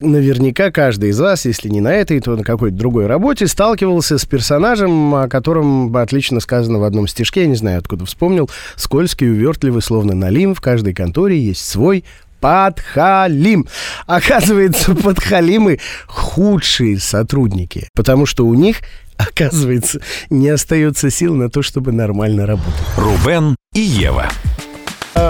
Наверняка каждый из вас, если не на этой, то на какой-то другой работе, сталкивался с персонажем, о котором отлично сказано в одном стишке, я не знаю, откуда вспомнил, скользкий, увертливый, словно налим, в каждой конторе есть свой подхалим. Оказывается, подхалимы худшие сотрудники, потому что у них оказывается, не остается сил на то, чтобы нормально работать. Рубен и Ева.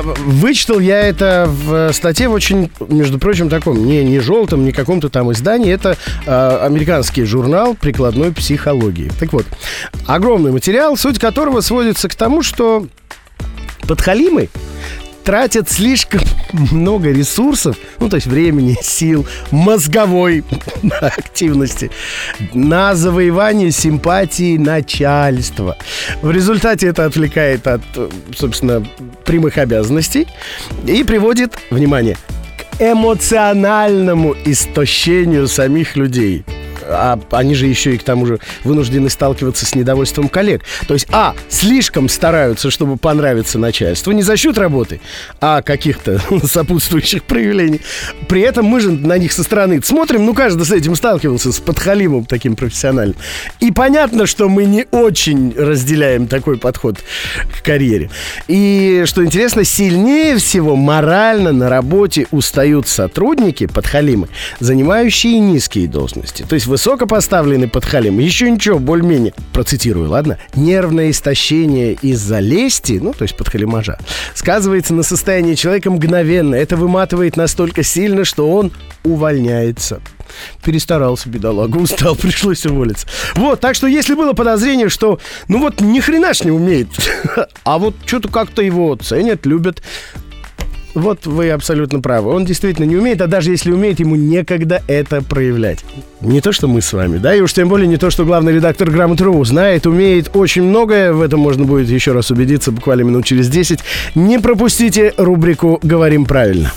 Вычитал я это в статье в очень, между прочим, таком, не, не желтом, не каком-то там издании. Это э, американский журнал прикладной психологии. Так вот, огромный материал, суть которого сводится к тому, что подхалимы тратят слишком много ресурсов, ну, то есть времени, сил, мозговой активности на завоевание симпатии начальства. В результате это отвлекает от, собственно, прямых обязанностей и приводит, внимание, к эмоциональному истощению самих людей а они же еще и к тому же вынуждены сталкиваться с недовольством коллег. То есть, а, слишком стараются, чтобы понравиться начальству, не за счет работы, а каких-то сопутствующих проявлений. При этом мы же на них со стороны смотрим, ну, каждый с этим сталкивался, с подхалимом таким профессиональным. И понятно, что мы не очень разделяем такой подход к карьере. И, что интересно, сильнее всего морально на работе устают сотрудники, подхалимы, занимающие низкие должности. То есть высокопоставленный подхалим, еще ничего, более-менее, процитирую, ладно? Нервное истощение из-за лести, ну, то есть подхалимажа, сказывается на состоянии человека мгновенно. Это выматывает настолько сильно, что он увольняется перестарался, бедолага, устал, пришлось уволиться. Вот, так что если было подозрение, что, ну вот, ни хрена ж не умеет, а вот что-то как-то его ценят, любят, вот вы абсолютно правы. Он действительно не умеет, а даже если умеет, ему некогда это проявлять. Не то, что мы с вами, да, и уж тем более не то, что главный редактор Грамот.ру знает, умеет очень многое. В этом можно будет еще раз убедиться буквально минут через 10. Не пропустите рубрику «Говорим правильно».